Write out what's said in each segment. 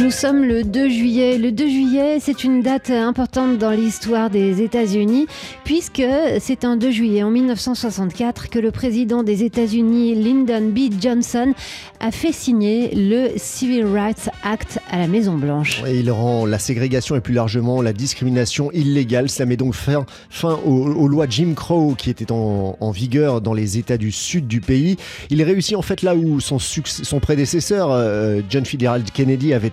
Nous sommes le 2 juillet. Le 2 juillet, c'est une date importante dans l'histoire des États-Unis, puisque c'est un 2 juillet en 1964 que le président des États-Unis, Lyndon B. Johnson, a fait signer le Civil Rights Act à la Maison-Blanche. Il rend la ségrégation et plus largement la discrimination illégale. Ça met donc fin, aux, lois Jim Crow qui étaient en, vigueur dans les États du sud du pays. Il réussit en fait là où son, son prédécesseur, euh, John Fitzgerald Kennedy, avait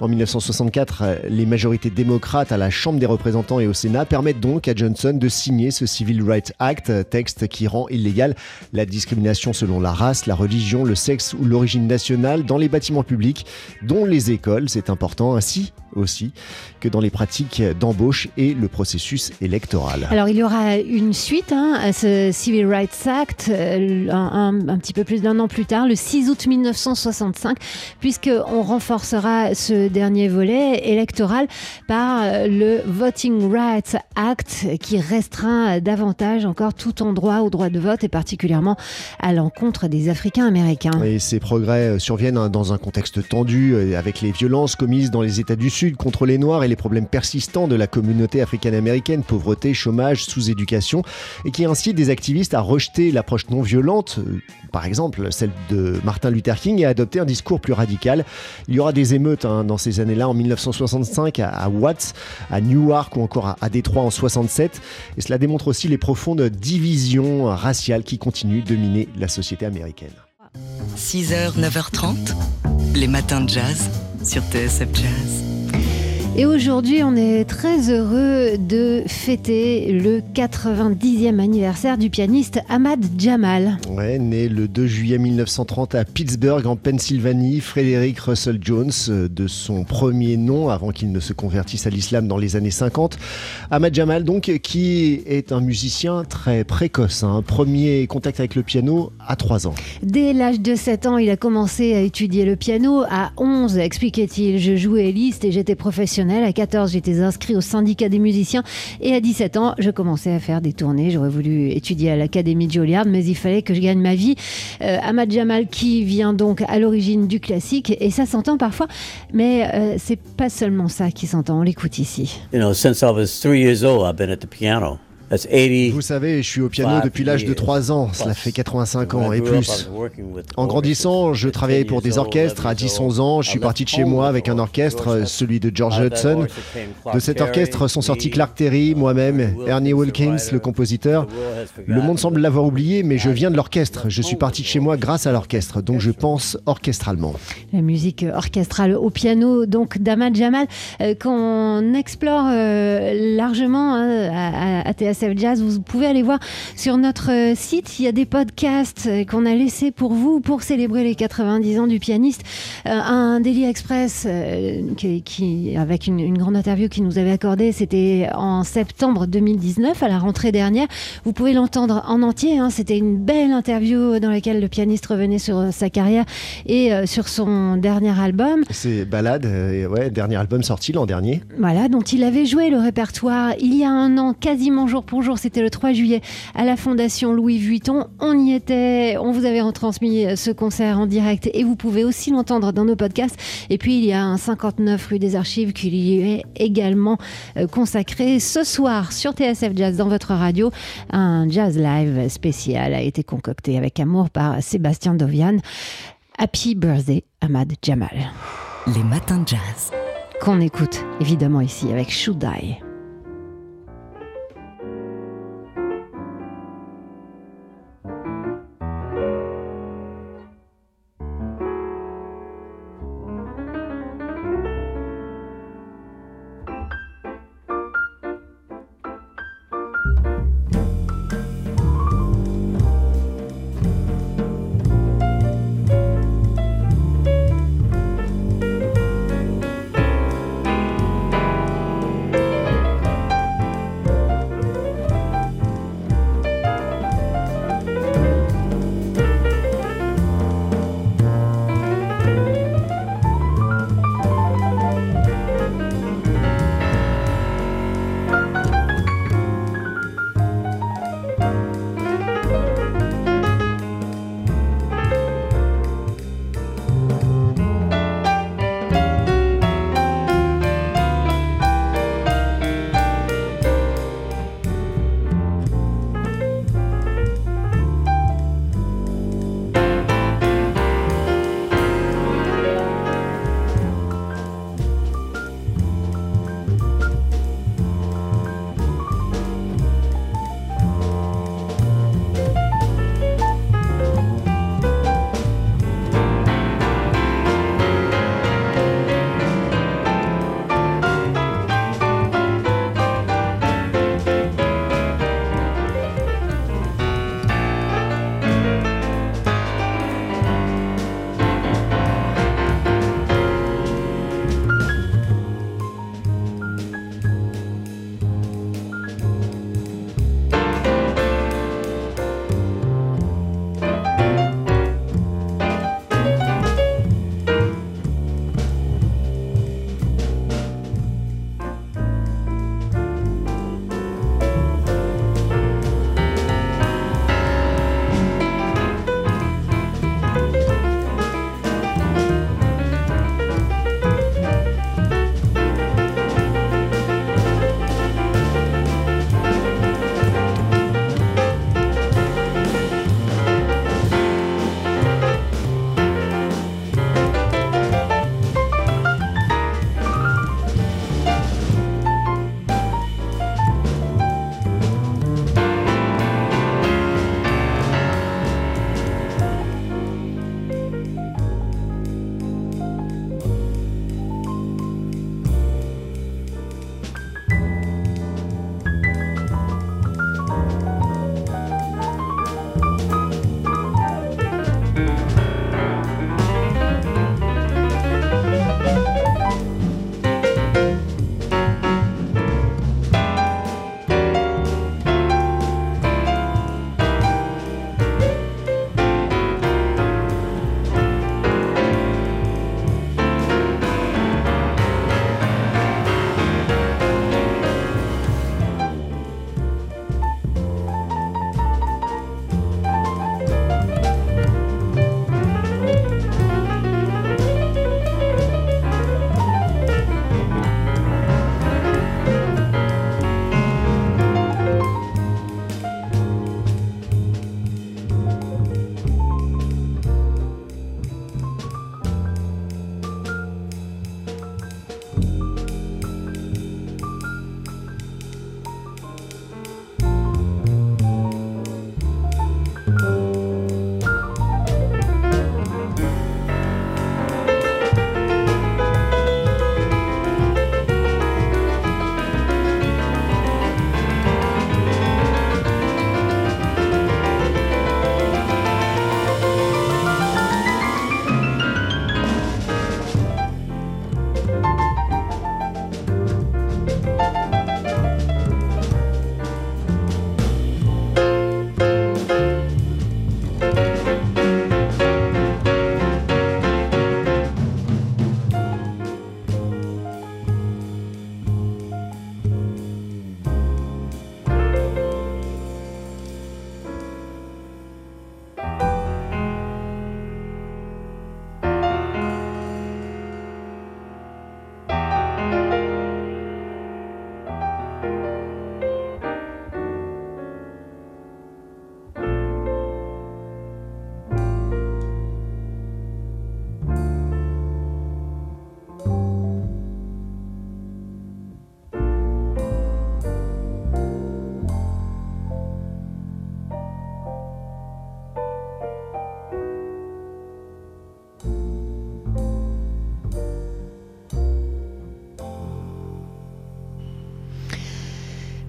en 1964, les majorités démocrates à la Chambre des représentants et au Sénat permettent donc à Johnson de signer ce Civil Rights Act, texte qui rend illégal la discrimination selon la race, la religion, le sexe ou l'origine nationale dans les bâtiments publics, dont les écoles, c'est important, ainsi aussi que dans les pratiques d'embauche et le processus électoral. Alors il y aura une suite hein, à ce Civil Rights Act euh, un, un, petit peu plus d'un an plus tard, le 6 août 1965, puisqu'on renforcera ce dernier volet électoral par euh, le Voting Rights Act qui restreint davantage encore tout endroit au droit de vote et particulièrement à l'encontre des Africains américains. Et ces progrès euh, surviennent dans un contexte tendu avec les violences commises dans les États du Sud contre les Noirs et les problèmes persistants de la communauté africaine-américaine, pauvreté, chômage, sous-éducation, et qui incite des activistes à rejeter l'approche non violente, euh, par exemple celle de Martin Luther King, et à adopter un discours plus radical. Il y aura des émeutes hein, dans ces années-là, en 1965 à, Watts, à Newark ou encore à, Détroit en 67, et cela démontre aussi les profondes divisions raciales qui continuent de dominer la société américaine. 6h, 9h30, les matins de jazz sur TSF Jazz. Et aujourd'hui, on est très heureux de fêter le 90e anniversaire du pianiste Ahmad Jamal. Ouais, né le 2 juillet 1930 à Pittsburgh, en Pennsylvanie, Frédéric Russell Jones, euh, de son premier nom, avant qu'il ne se convertisse à l'islam dans les années 50. Ahmad Jamal, donc, qui est un musicien très précoce. Hein. premier contact avec le piano à 3 ans. Dès l'âge de 7 ans, il a commencé à étudier le piano. À 11, expliquait-il, je jouais liste et j'étais professionnel à 14, j'étais inscrit au syndicat des musiciens. Et à 17 ans, je commençais à faire des tournées. J'aurais voulu étudier à l'Académie de Juilliard, mais il fallait que je gagne ma vie. Euh, Ahmad Jamal, qui vient donc à l'origine du classique, et ça s'entend parfois, mais euh, c'est pas seulement ça qui s'entend. On l'écoute ici. Piano. Vous savez, je suis au piano depuis l'âge de 3 ans, cela fait 85 ans et plus. En grandissant, je travaillais pour des orchestres. À 10-11 ans, je suis parti de chez moi avec un orchestre, celui de George Hudson. De cet orchestre sont sortis Clark Terry, moi-même, Ernie Wilkins, le compositeur. Le monde semble l'avoir oublié, mais je viens de l'orchestre. Je suis parti de chez moi grâce à l'orchestre, donc je pense orchestralement. La musique orchestrale au piano, donc d'Ahmad Jamal, euh, qu'on explore euh, largement hein, à, à Jazz. Vous pouvez aller voir sur notre euh, site. Il y a des podcasts euh, qu'on a laissés pour vous pour célébrer les 90 ans du pianiste. Euh, un Daily Express qui, avec une, grande interview qui nous avait accordé, c'était en septembre 2019, à la rentrée dernière. Vous pouvez l'entendre en entier. Hein. C'était une belle interview dans laquelle le pianiste revenait sur sa carrière et sur son dernier album. C'est Balade, ouais, dernier album sorti l'an dernier. Voilà, dont il avait joué le répertoire il y a un an, quasiment jour Bonjour, c'était le 3 juillet à la Fondation Louis Vuitton. On y était, on vous avait retransmis ce concert en direct et vous pouvez aussi l'entendre dans nos podcasts. Et puis il y a un 59 rue des Archives qui lui est également euh, consacré ce soir sur TSF Jazz dans votre radio. Un jazz live spécial a été concocté avec amour par Sébastien Dovian. Happy birthday Ahmad Jamal. Les matins de jazz. Qu'on écoute évidemment ici avec Should I.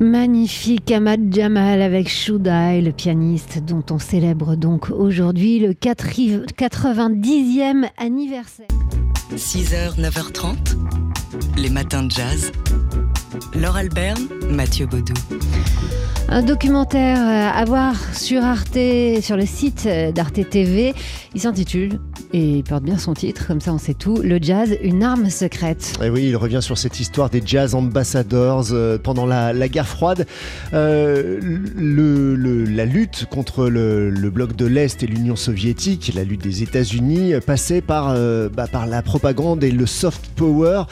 Magnifique Ahmad Jamal avec Shudai, le pianiste dont on célèbre donc aujourd'hui le 90e anniversaire. 6h, 9h30, les matins de jazz. Laure Alberne, Mathieu Baudou. Un documentaire euh, à voir sur Arte, sur le site euh, d'Arte TV. Il s'intitule, et il porte bien son titre, comme ça on sait tout, Le jazz, une arme secrète. Et oui, il revient sur cette histoire des jazz ambassadors euh, pendant la, guerre froide. la lutte contre le, bloc de l'Est et l'Union soviétique, la lutte des États-Unis, passait bah, par la propagande et le soft power.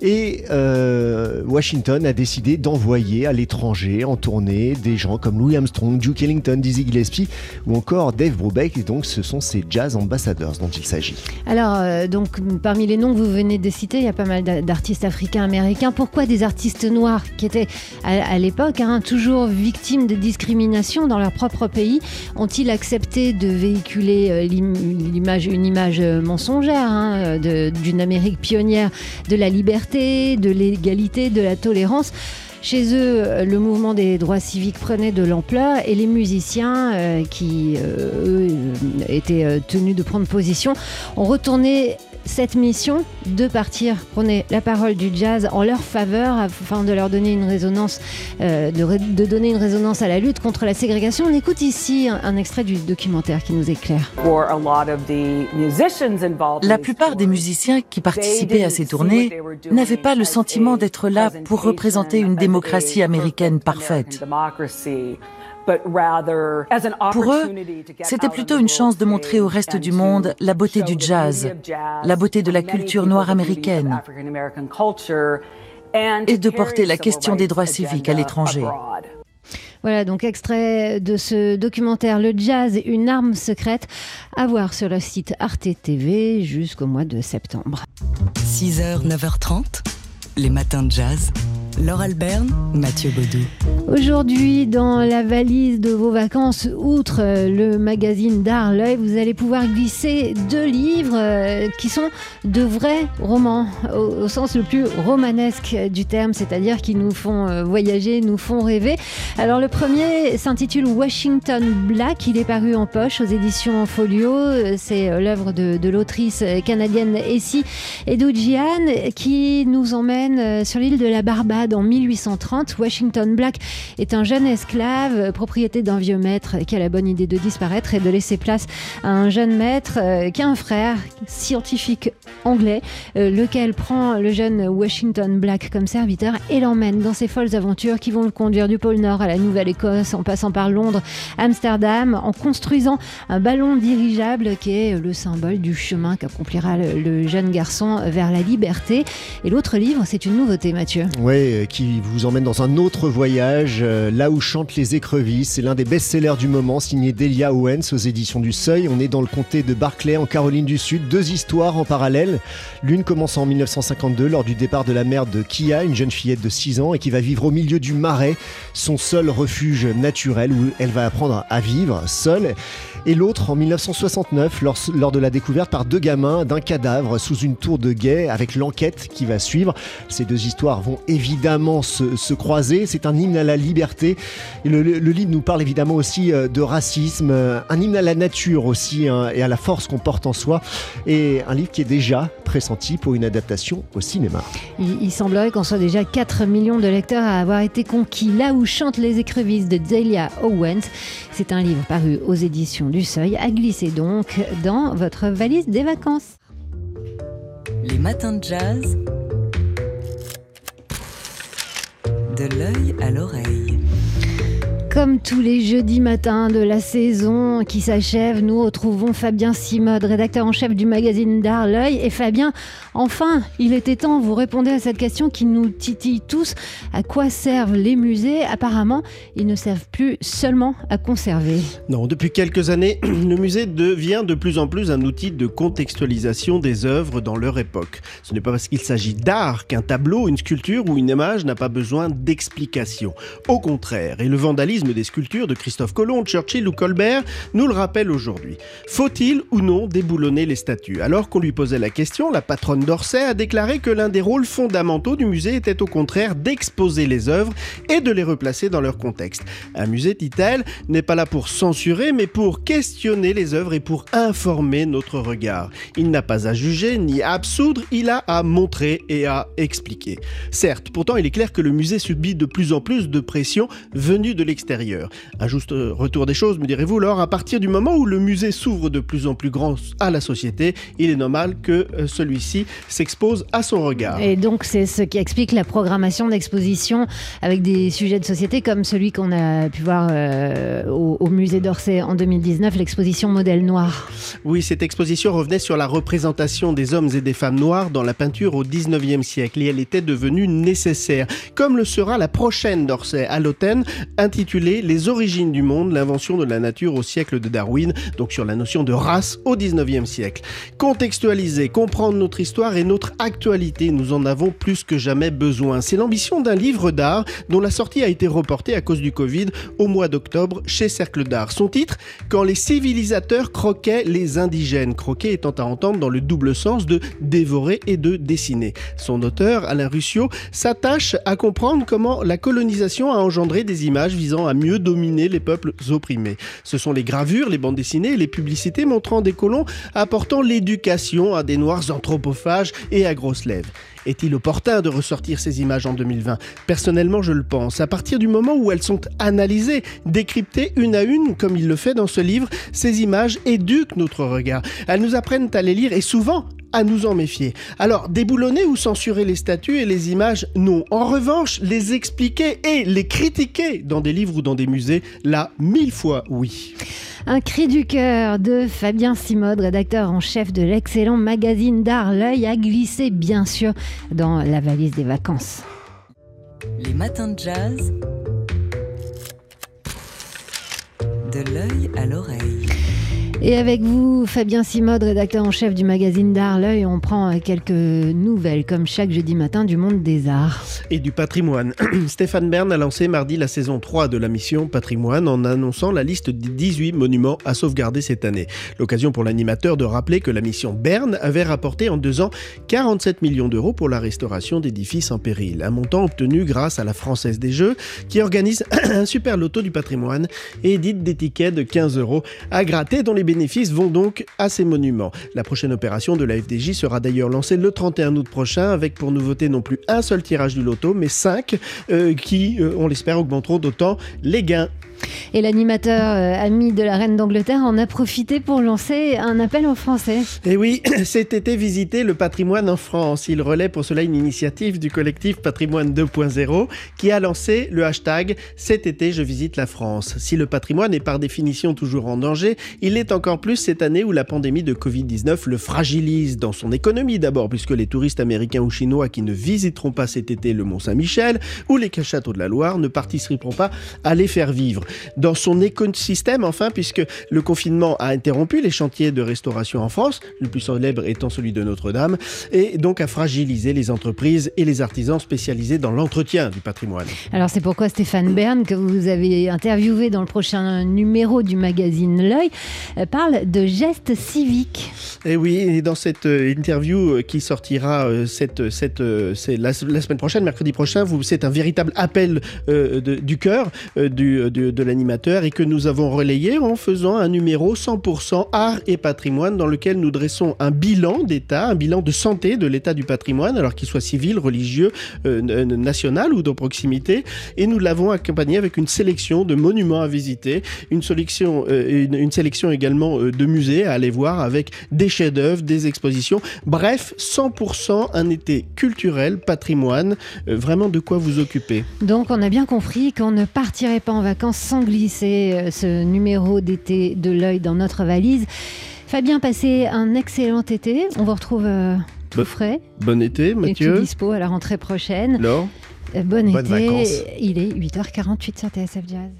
Et euh, Washington a décidé d'envoyer à l'étranger en tournée des gens comme Louis Armstrong, Duke Ellington, Dizzy Gillespie ou encore Dave Brubeck. Et donc ce sont ces jazz ambassadors dont il s'agit. Alors euh, donc parmi les noms que vous venez de citer, il y a pas mal d'artistes africains américains. Pourquoi des artistes noirs qui étaient à, l'époque hein, toujours victimes de discrimination dans leur propre pays ont-ils accepté de véhiculer euh, l'image, une image mensongère hein, d'une Amérique pionnière de la liberté de l'égalité, de la tolérance. Chez eux, le mouvement des droits civiques prenait de l'ampleur et les musiciens euh, qui, euh, étaient tenus de prendre position, ont retourné cette mission de partir prôner la parole du jazz en leur faveur afin de leur donner une résonance, euh, de, donner une résonance à la lutte contre la ségrégation. On écoute ici un, extrait du documentaire qui nous éclaire. La plupart des musiciens qui participaient à ces tournées n'avaient pas le sentiment d'être là pour représenter une démocratie américaine parfaite. Pour eux, c'était plutôt une chance de montrer au reste du monde la beauté du jazz, la beauté de la culture noire américaine et de porter la question des droits civiques à l'étranger. Voilà, donc extrait de ce documentaire Le jazz, une arme secrète, à voir sur le site Arte TV jusqu'au mois de septembre. 6h, 9h30, les matins de jazz. Laure Alberne, Mathieu Baudou. Aujourd'hui, dans la valise de vos vacances, outre le magazine d'art L'œil, vous allez pouvoir glisser deux livres euh, qui sont de vrais romans, au, sens le plus romanesque du terme, c'est-à-dire qui nous font euh, voyager, nous font rêver. Alors le premier s'intitule Washington Black, il est paru en poche aux éditions Folio, c'est euh, l'œuvre de, l'autrice canadienne Essie Edoujian qui nous emmène sur l'île de la Barbade en 1830. Washington Black est un jeune esclave, propriété d'un vieux maître qui a la bonne idée de disparaître et de laisser place à un jeune maître euh, qui a un frère scientifique anglais, euh, lequel prend le jeune Washington Black comme serviteur et l'emmène dans ses folles aventures qui vont le conduire du pôle Nord à la Nouvelle-Écosse en passant par Londres, Amsterdam, en construisant un ballon dirigeable qui est le symbole du chemin qu'accomplira le, jeune garçon vers la liberté. Et l'autre livre, c'est une nouveauté, Mathieu. Oui, euh, qui vous emmène dans un autre voyage, euh, là où chantent les écrevisses. C'est l'un des best-sellers du moment, signé Delia Owens aux éditions du Seuil. On est dans le comté de Barclay, en Caroline du Sud. Deux histoires en parallèle. L'une commence en 1952, lors du départ de la mère de Kia, une jeune fillette de 6 ans, et qui va vivre au milieu du marais, son seul refuge naturel, où elle va apprendre à vivre seule et l'autre en 1969 lors, lors, de la découverte par deux gamins d'un cadavre sous une tour de guet avec l'enquête qui va suivre. Ces deux histoires vont évidemment se, croiser. C'est un hymne à la liberté. Le, livre nous parle évidemment aussi euh, de racisme, euh, un hymne à la nature aussi hein, et à la force qu'on porte en soi. Et un livre qui est déjà pressenti pour une adaptation au cinéma. Il, semblerait qu'on soit déjà 4 millions de lecteurs à avoir été conquis là où chantent les écrevisses de Delia Owens. C'est un livre paru aux éditions du Seuil à glisser donc dans votre valise des vacances. Les matins de jazz. De l'œil à l'oreille. Comme tous les jeudis matins de la saison qui s'achève, nous retrouvons Fabien Simode, rédacteur en chef du magazine d'Art L'œil. Et Fabien, enfin, il était temps, vous répondez à cette question qui nous titille tous. À quoi servent les musées? Apparemment, ils ne servent plus seulement à conserver. Non, depuis quelques années, le musée devient de plus en plus un outil de contextualisation des œuvres dans leur époque. Ce n'est pas parce qu'il s'agit d'art qu'un tableau, une sculpture ou une image n'a pas besoin d'explication. Au contraire, et le vandalisme des sculptures de Christophe Colomb, Churchill ou Colbert, nous le rappelle aujourd'hui. Faut-il ou non déboulonner les statues? Alors qu'on lui posait la question, la patronne d'Orsay a déclaré que l'un des rôles fondamentaux du musée était au contraire d'exposer les œuvres et de les replacer dans leur contexte. Un musée, dit-elle, n'est pas là pour censurer, mais pour questionner les œuvres et pour informer notre regard. Il n'a pas à juger ni à absoudre, il a à montrer et à expliquer. Certes, pourtant il est clair que le musée subit de plus en plus de pression venue de l'extérieur. Un juste retour des choses, me direz-vous, alors à partir du moment où le musée s'ouvre de plus en plus grand à la société, il est normal que euh, celui-ci s'expose à son regard. Et donc c'est ce qui explique la programmation d'expositions avec des sujets de société comme celui qu'on a pu voir euh, au, au musée d'Orsay en 2019, l'exposition Modèle Noir. Oui, cette exposition revenait sur la représentation des hommes et des femmes noires dans la peinture au 19e siècle et elle était devenue nécessaire, comme le sera la prochaine d'Orsay à l'automne, intitulée Les origines du monde, l'invention de la nature au siècle de Darwin, donc sur la notion de race au 19e siècle. Contextualiser, comprendre notre histoire et notre actualité, nous en avons plus que jamais besoin. C'est l'ambition d'un livre d'art dont la sortie a été reportée à cause du Covid au mois d'octobre chez Cercle d'Art. Son titre Quand les civilisateurs croquaient les indigènes, croquer étant à entendre dans le double sens de dévorer et de dessiner. Son auteur, Alain Ruscio, s'attache à comprendre comment la colonisation a engendré des images visant à mieux dominer les peuples opprimés. Ce sont les gravures, les bandes dessinées et les publicités montrant des colons apportant l'éducation à des noirs anthropophages et à grosses lèvres. Est-il opportun de ressortir ces images en 2020 Personnellement, je le pense. À partir du moment où elles sont analysées, décryptées une à une, comme il le fait dans ce livre, ces images éduquent notre regard. Elles nous apprennent à les lire et souvent à nous en méfier. Alors, déboulonner ou censurer les statues et les images, non. En revanche, les expliquer et les critiquer dans des livres ou dans des musées, là, mille fois oui. Un cri du cœur de Fabien Simode, rédacteur en chef de l'excellent magazine d'art L'œil, a glissé bien sûr dans la valise des vacances. Les matins de jazz. De l'œil à l'oreille. Et avec vous, Fabien Simode, rédacteur en chef du magazine d'art L'œil, on prend quelques nouvelles, comme chaque jeudi matin, du monde des arts. Et du patrimoine. Stéphane Bern a lancé mardi la saison 3 de la mission Patrimoine en annonçant la liste des 18 monuments à sauvegarder cette année. L'occasion pour l'animateur de rappeler que la mission Bern avait rapporté en deux ans 47 millions d'euros pour la restauration d'édifices en péril. Un montant obtenu grâce à la Française des Jeux, qui organise un super loto du patrimoine et édite des tickets de 15 euros à gratter dont les bénéfices vont donc à ces monuments. La prochaine opération de la FDJ sera d'ailleurs lancée le 31 août prochain avec pour nouveauté non plus un seul tirage du loto mais cinq euh, qui, euh, on l'espère, augmenteront d'autant les gains. Et l'animateur euh, ami de la reine d'Angleterre en a profité pour lancer un appel aux Français. Et oui, cet été visiter le patrimoine en France. Il relaie pour cela une initiative du collectif Patrimoine 2.0 qui a lancé le hashtag Cet été je visite la France. Si le patrimoine est par définition toujours en danger, il est encore plus cette année où la pandémie de Covid-19 le fragilise dans son économie d'abord puisque les touristes américains ou chinois qui ne visiteront pas cet été le Mont Saint-Michel ou les châteaux de la Loire ne participeront pas à les faire vivre dans son écosystème, enfin, puisque le confinement a interrompu les chantiers de restauration en France, le plus célèbre étant celui de Notre-Dame, et donc a fragilisé les entreprises et les artisans spécialisés dans l'entretien du patrimoine. Alors c'est pourquoi Stéphane Bern, que vous avez interviewé dans le prochain numéro du magazine L'œil, euh, parle de gestes civiques. Et oui, et dans cette euh, interview euh, qui sortira cette, cette, la, la, semaine prochaine, mercredi prochain, c'est un véritable appel euh, de, du cœur euh, du, de, de et que nous avons relayé en faisant un numéro 100% art et patrimoine dans lequel nous dressons un bilan d'état, un bilan de santé de l'état du patrimoine, alors qu'il soit civil, religieux, euh, national ou de proximité. Et nous l'avons accompagné avec une sélection de monuments à visiter, une sélection, une, une sélection également de musées à aller voir avec des chefs-d'œuvre, des expositions. Bref, 100% un été culturel, patrimoine, vraiment de quoi vous occuper. Donc on a bien compris qu'on ne partirait pas en vacances sans glisser ce numéro d'été de l'œil dans notre valise. Fabien, passez un excellent été. On vous retrouve euh, tout Bon- frais. Bon été, Et tout Mathieu. dispo à la rentrée prochaine. Laure Euh, Bon Bonnes été. vacances. Il est 8h48 sur TSF Jazz.